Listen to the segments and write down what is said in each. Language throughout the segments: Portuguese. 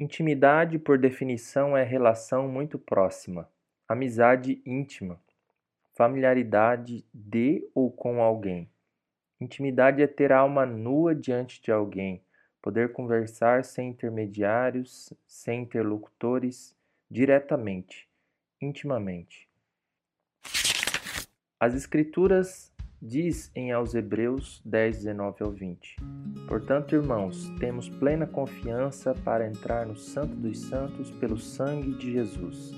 Intimidade, por definição, é relação muito próxima, amizade íntima, familiaridade de ou com alguém. Intimidade é ter alma nua diante de alguém, poder conversar sem intermediários, sem interlocutores, diretamente, intimamente. As Escrituras diz em aos Hebreus 10, 19 ao 20. Portanto, irmãos, temos plena confiança para entrar no Santo dos Santos pelo sangue de Jesus,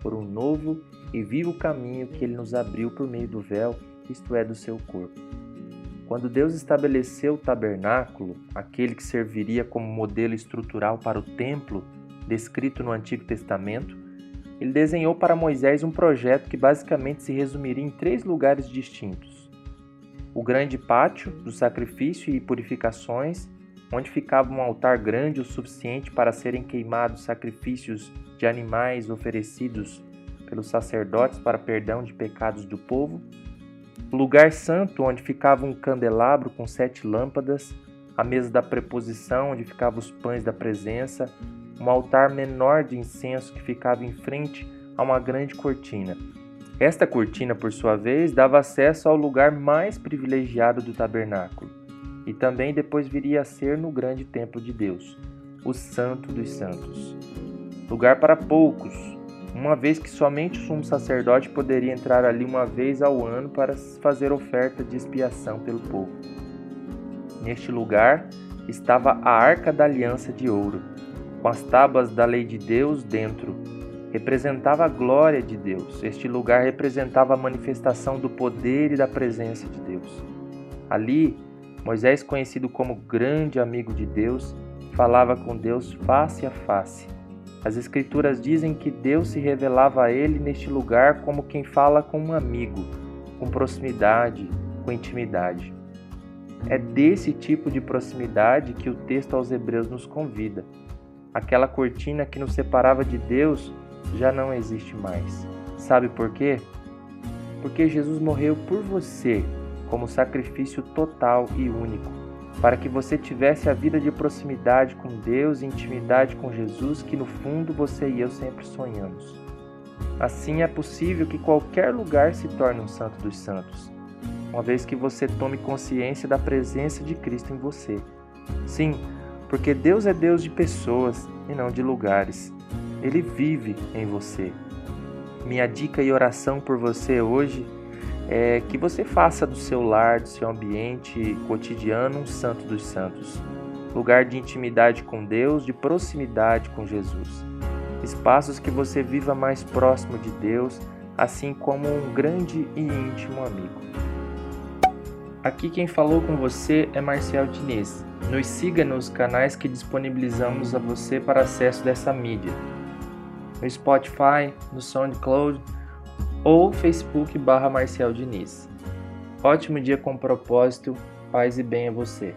por um novo e vivo caminho que ele nos abriu por meio do véu, isto é, do seu corpo. Quando Deus estabeleceu o tabernáculo, aquele que serviria como modelo estrutural para o templo descrito no Antigo Testamento, ele desenhou para Moisés um projeto que basicamente se resumiria em três lugares distintos o grande pátio do sacrifício e purificações, onde ficava um altar grande o suficiente para serem queimados sacrifícios de animais oferecidos pelos sacerdotes para perdão de pecados do povo, o lugar santo, onde ficava um candelabro com sete lâmpadas, a mesa da preposição, onde ficavam os pães da presença, um altar menor de incenso que ficava em frente a uma grande cortina. Esta cortina, por sua vez, dava acesso ao lugar mais privilegiado do tabernáculo, e também depois viria a ser no grande templo de Deus, o Santo dos Santos. Lugar para poucos, uma vez que somente o sumo sacerdote poderia entrar ali uma vez ao ano para fazer oferta de expiação pelo povo. Neste lugar estava a arca da aliança de ouro, com as tábuas da lei de Deus dentro representava a glória de Deus. Este lugar representava a manifestação do poder e da presença de Deus. Ali, Moisés, conhecido como grande amigo de Deus, falava com Deus face a face. As Escrituras dizem que Deus se revelava a ele neste lugar como quem fala com um amigo, com proximidade, com intimidade. É desse tipo de proximidade que o texto aos Hebreus nos convida. Aquela cortina que nos separava de Deus já não existe mais. Sabe por quê? Porque Jesus morreu por você como sacrifício total e único, para que você tivesse a vida de proximidade com Deus e intimidade com Jesus que no fundo você e eu sempre sonhamos. Assim é possível que qualquer lugar se torne um santo dos santos, uma vez que você tome consciência da presença de Cristo em você. Sim, porque Deus é Deus de pessoas e não de lugares. Ele vive em você. Minha dica e oração por você hoje é que você faça do seu lar, do seu ambiente cotidiano um santo dos santos, lugar de intimidade com Deus, de proximidade com Jesus. Espaços que você viva mais próximo de Deus, assim como um grande e íntimo amigo. Aqui quem falou com você é Marcial Diniz. Nos siga nos canais que disponibilizamos a você para acesso dessa mídia no Spotify, no SoundCloud ou Facebook barra Marcial Diniz. Ótimo dia com propósito, paz e bem a você.